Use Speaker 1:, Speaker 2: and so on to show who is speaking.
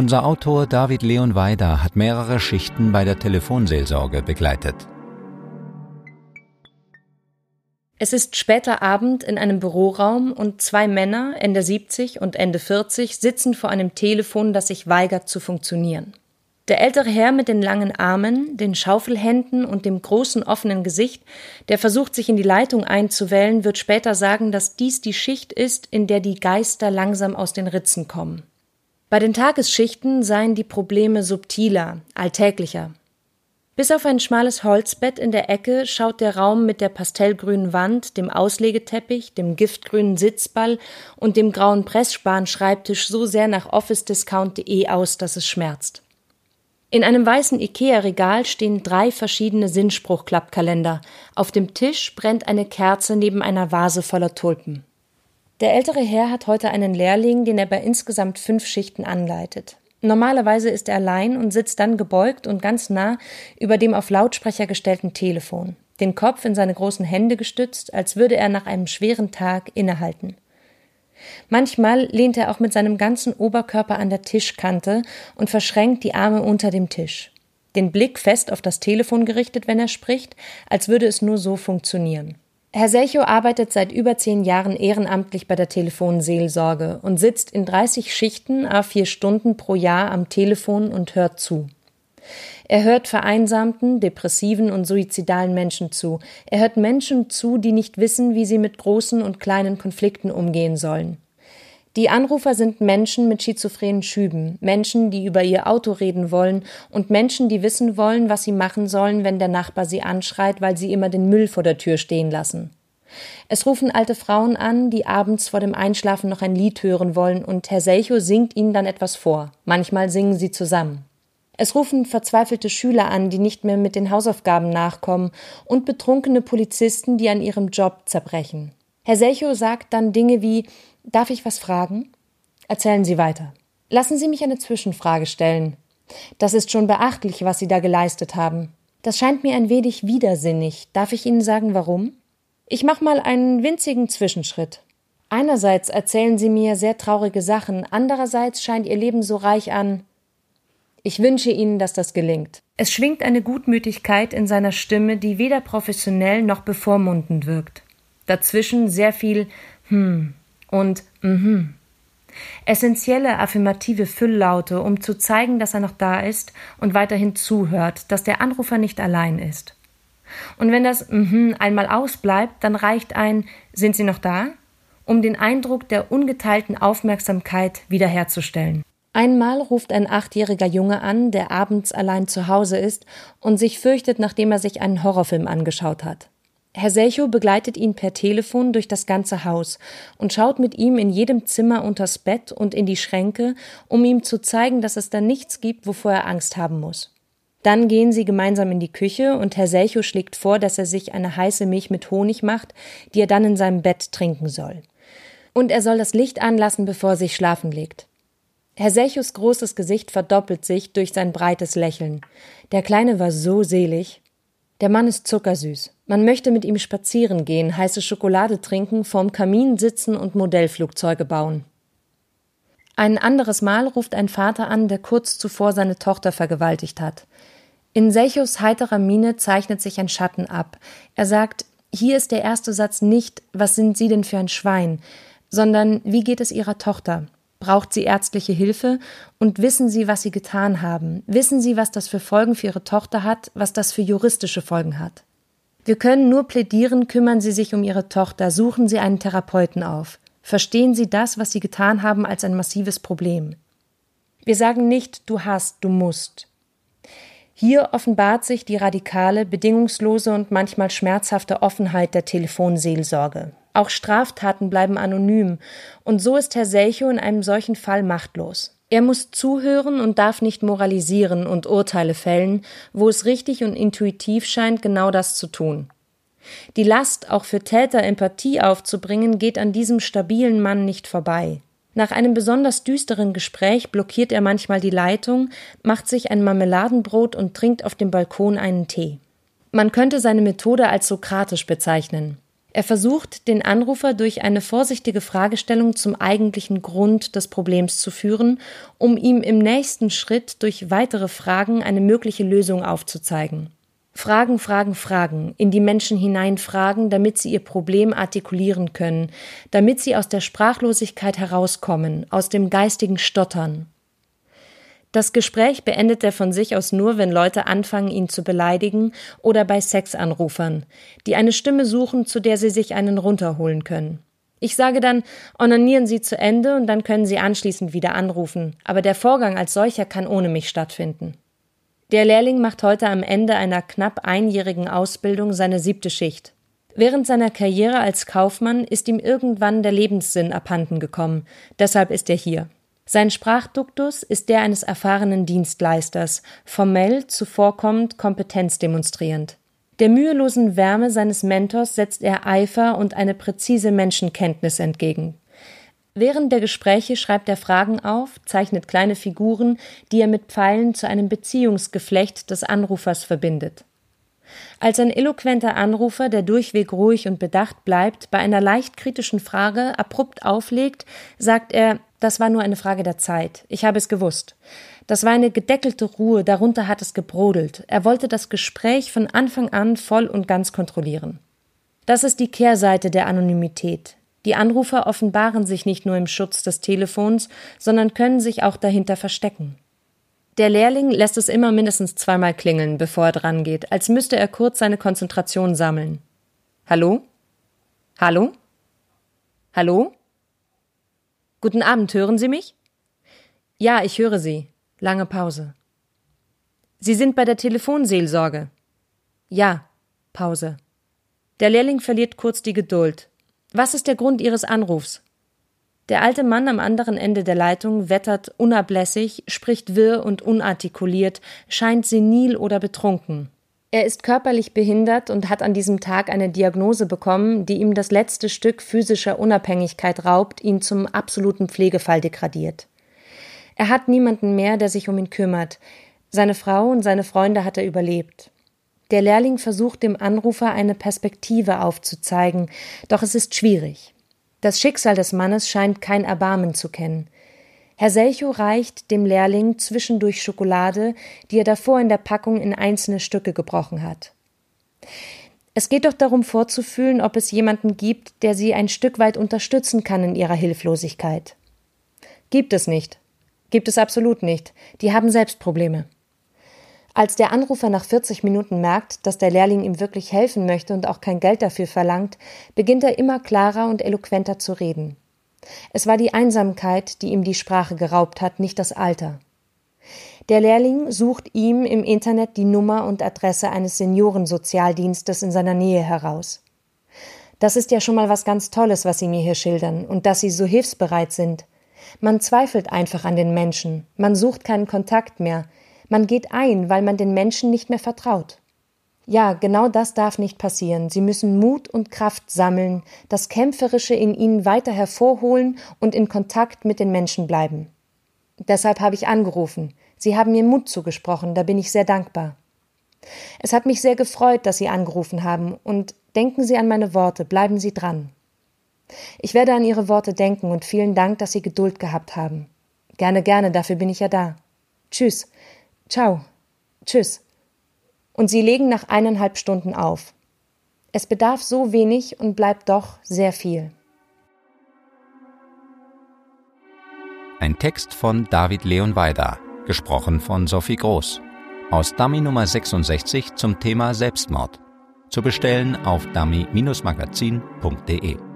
Speaker 1: Unser Autor David Leon Weider hat mehrere Schichten bei der Telefonseelsorge begleitet.
Speaker 2: Es ist später Abend in einem Büroraum und zwei Männer, Ende 70 und Ende 40, sitzen vor einem Telefon, das sich weigert zu funktionieren. Der ältere Herr mit den langen Armen, den Schaufelhänden und dem großen offenen Gesicht, der versucht, sich in die Leitung einzuwählen, wird später sagen, dass dies die Schicht ist, in der die Geister langsam aus den Ritzen kommen. Bei den Tagesschichten seien die Probleme subtiler, alltäglicher. Bis auf ein schmales Holzbett in der Ecke schaut der Raum mit der pastellgrünen Wand, dem Auslegeteppich, dem giftgrünen Sitzball und dem grauen Pressspan-Schreibtisch so sehr nach officediscount.de aus, dass es schmerzt. In einem weißen Ikea-Regal stehen drei verschiedene Sinnspruchklappkalender. Auf dem Tisch brennt eine Kerze neben einer Vase voller Tulpen. Der ältere Herr hat heute einen Lehrling, den er bei insgesamt fünf Schichten anleitet. Normalerweise ist er allein und sitzt dann gebeugt und ganz nah über dem auf Lautsprecher gestellten Telefon, den Kopf in seine großen Hände gestützt, als würde er nach einem schweren Tag innehalten. Manchmal lehnt er auch mit seinem ganzen Oberkörper an der Tischkante und verschränkt die Arme unter dem Tisch. Den Blick fest auf das Telefon gerichtet, wenn er spricht, als würde es nur so funktionieren. Herr Selchow arbeitet seit über zehn Jahren ehrenamtlich bei der Telefonseelsorge und sitzt in 30 Schichten a vier Stunden pro Jahr am Telefon und hört zu. Er hört vereinsamten, depressiven und suizidalen Menschen zu. Er hört Menschen zu, die nicht wissen, wie sie mit großen und kleinen Konflikten umgehen sollen. Die Anrufer sind Menschen mit schizophrenen Schüben, Menschen, die über ihr Auto reden wollen und Menschen, die wissen wollen, was sie machen sollen, wenn der Nachbar sie anschreit, weil sie immer den Müll vor der Tür stehen lassen. Es rufen alte Frauen an, die abends vor dem Einschlafen noch ein Lied hören wollen, und Herr Selchow singt ihnen dann etwas vor. Manchmal singen sie zusammen. Es rufen verzweifelte Schüler an, die nicht mehr mit den Hausaufgaben nachkommen, und betrunkene Polizisten, die an ihrem Job zerbrechen. Herr Selchow sagt dann Dinge wie Darf ich was fragen? Erzählen Sie weiter. Lassen Sie mich eine Zwischenfrage stellen. Das ist schon beachtlich, was Sie da geleistet haben. Das scheint mir ein wenig widersinnig. Darf ich Ihnen sagen, warum? Ich mache mal einen winzigen Zwischenschritt. Einerseits erzählen Sie mir sehr traurige Sachen, andererseits scheint Ihr Leben so reich an ich wünsche Ihnen, dass das gelingt. Es schwingt eine Gutmütigkeit in seiner Stimme, die weder professionell noch bevormundend wirkt. Dazwischen sehr viel hm und mhm. Essentielle affirmative Fülllaute, um zu zeigen, dass er noch da ist und weiterhin zuhört, dass der Anrufer nicht allein ist. Und wenn das mhm einmal ausbleibt, dann reicht ein Sind Sie noch da? um den Eindruck der ungeteilten Aufmerksamkeit wiederherzustellen. Einmal ruft ein achtjähriger Junge an, der abends allein zu Hause ist und sich fürchtet, nachdem er sich einen Horrorfilm angeschaut hat. Herr Selchow begleitet ihn per Telefon durch das ganze Haus und schaut mit ihm in jedem Zimmer unters Bett und in die Schränke, um ihm zu zeigen, dass es da nichts gibt, wovor er Angst haben muss. Dann gehen sie gemeinsam in die Küche und Herr Selchow schlägt vor, dass er sich eine heiße Milch mit Honig macht, die er dann in seinem Bett trinken soll. Und er soll das Licht anlassen, bevor er sich schlafen legt. Herr Selchus großes Gesicht verdoppelt sich durch sein breites Lächeln. Der Kleine war so selig. Der Mann ist zuckersüß. Man möchte mit ihm spazieren gehen, heiße Schokolade trinken, vorm Kamin sitzen und Modellflugzeuge bauen. Ein anderes Mal ruft ein Vater an, der kurz zuvor seine Tochter vergewaltigt hat. In Selchus heiterer Miene zeichnet sich ein Schatten ab. Er sagt, hier ist der erste Satz nicht, was sind Sie denn für ein Schwein, sondern wie geht es Ihrer Tochter? Braucht sie ärztliche Hilfe? Und wissen Sie, was Sie getan haben? Wissen Sie, was das für Folgen für Ihre Tochter hat, was das für juristische Folgen hat? Wir können nur plädieren, kümmern Sie sich um Ihre Tochter, suchen Sie einen Therapeuten auf. Verstehen Sie das, was Sie getan haben, als ein massives Problem. Wir sagen nicht, du hast, du musst. Hier offenbart sich die radikale, bedingungslose und manchmal schmerzhafte Offenheit der Telefonseelsorge. Auch Straftaten bleiben anonym, und so ist Herr Selchow in einem solchen Fall machtlos. Er muss zuhören und darf nicht moralisieren und Urteile fällen, wo es richtig und intuitiv scheint, genau das zu tun. Die Last, auch für Täter Empathie aufzubringen, geht an diesem stabilen Mann nicht vorbei. Nach einem besonders düsteren Gespräch blockiert er manchmal die Leitung, macht sich ein Marmeladenbrot und trinkt auf dem Balkon einen Tee. Man könnte seine Methode als sokratisch bezeichnen. Er versucht, den Anrufer durch eine vorsichtige Fragestellung zum eigentlichen Grund des Problems zu führen, um ihm im nächsten Schritt durch weitere Fragen eine mögliche Lösung aufzuzeigen. Fragen, Fragen, Fragen, in die Menschen hineinfragen, damit sie ihr Problem artikulieren können, damit sie aus der Sprachlosigkeit herauskommen, aus dem geistigen Stottern. Das Gespräch beendet er von sich aus nur, wenn Leute anfangen, ihn zu beleidigen oder bei Sexanrufern, die eine Stimme suchen, zu der sie sich einen runterholen können. Ich sage dann, onanieren Sie zu Ende und dann können Sie anschließend wieder anrufen, aber der Vorgang als solcher kann ohne mich stattfinden. Der Lehrling macht heute am Ende einer knapp einjährigen Ausbildung seine siebte Schicht. Während seiner Karriere als Kaufmann ist ihm irgendwann der Lebenssinn abhanden gekommen, deshalb ist er hier. Sein Sprachduktus ist der eines erfahrenen Dienstleisters, formell, zuvorkommend, Kompetenz demonstrierend. Der mühelosen Wärme seines Mentors setzt er Eifer und eine präzise Menschenkenntnis entgegen. Während der Gespräche schreibt er Fragen auf, zeichnet kleine Figuren, die er mit Pfeilen zu einem Beziehungsgeflecht des Anrufers verbindet. Als ein eloquenter Anrufer, der durchweg ruhig und bedacht bleibt, bei einer leicht kritischen Frage abrupt auflegt, sagt er, das war nur eine Frage der Zeit. Ich habe es gewusst. Das war eine gedeckelte Ruhe, darunter hat es gebrodelt. Er wollte das Gespräch von Anfang an voll und ganz kontrollieren. Das ist die Kehrseite der Anonymität. Die Anrufer offenbaren sich nicht nur im Schutz des Telefons, sondern können sich auch dahinter verstecken. Der Lehrling lässt es immer mindestens zweimal klingeln, bevor er drangeht, als müsste er kurz seine Konzentration sammeln. Hallo? Hallo? Hallo? Guten Abend, hören Sie mich? Ja, ich höre Sie. Lange Pause. Sie sind bei der Telefonseelsorge. Ja. Pause. Der Lehrling verliert kurz die Geduld. Was ist der Grund Ihres Anrufs? Der alte Mann am anderen Ende der Leitung wettert unablässig, spricht wirr und unartikuliert, scheint senil oder betrunken. Er ist körperlich behindert und hat an diesem Tag eine Diagnose bekommen, die ihm das letzte Stück physischer Unabhängigkeit raubt, ihn zum absoluten Pflegefall degradiert. Er hat niemanden mehr, der sich um ihn kümmert. Seine Frau und seine Freunde hat er überlebt. Der Lehrling versucht dem Anrufer eine Perspektive aufzuzeigen, doch es ist schwierig. Das Schicksal des Mannes scheint kein Erbarmen zu kennen. Herr Selchow reicht dem Lehrling zwischendurch Schokolade, die er davor in der Packung in einzelne Stücke gebrochen hat. Es geht doch darum vorzufühlen, ob es jemanden gibt, der sie ein Stück weit unterstützen kann in ihrer Hilflosigkeit. Gibt es nicht. Gibt es absolut nicht. Die haben selbst Probleme. Als der Anrufer nach 40 Minuten merkt, dass der Lehrling ihm wirklich helfen möchte und auch kein Geld dafür verlangt, beginnt er immer klarer und eloquenter zu reden. Es war die Einsamkeit, die ihm die Sprache geraubt hat, nicht das Alter. Der Lehrling sucht ihm im Internet die Nummer und Adresse eines Seniorensozialdienstes in seiner Nähe heraus. Das ist ja schon mal was ganz Tolles, was Sie mir hier schildern, und dass Sie so hilfsbereit sind. Man zweifelt einfach an den Menschen, man sucht keinen Kontakt mehr, man geht ein, weil man den Menschen nicht mehr vertraut. Ja, genau das darf nicht passieren. Sie müssen Mut und Kraft sammeln, das Kämpferische in ihnen weiter hervorholen und in Kontakt mit den Menschen bleiben. Deshalb habe ich angerufen. Sie haben mir Mut zugesprochen, da bin ich sehr dankbar. Es hat mich sehr gefreut, dass Sie angerufen haben, und denken Sie an meine Worte, bleiben Sie dran. Ich werde an Ihre Worte denken und vielen Dank, dass Sie Geduld gehabt haben. Gerne, gerne, dafür bin ich ja da. Tschüss. Ciao. Tschüss und sie legen nach eineinhalb Stunden auf. Es bedarf so wenig und bleibt doch sehr viel.
Speaker 1: Ein Text von David Leon Weider, gesprochen von Sophie Groß. Aus Dummy Nummer 66 zum Thema Selbstmord. Zu bestellen auf dummy-magazin.de.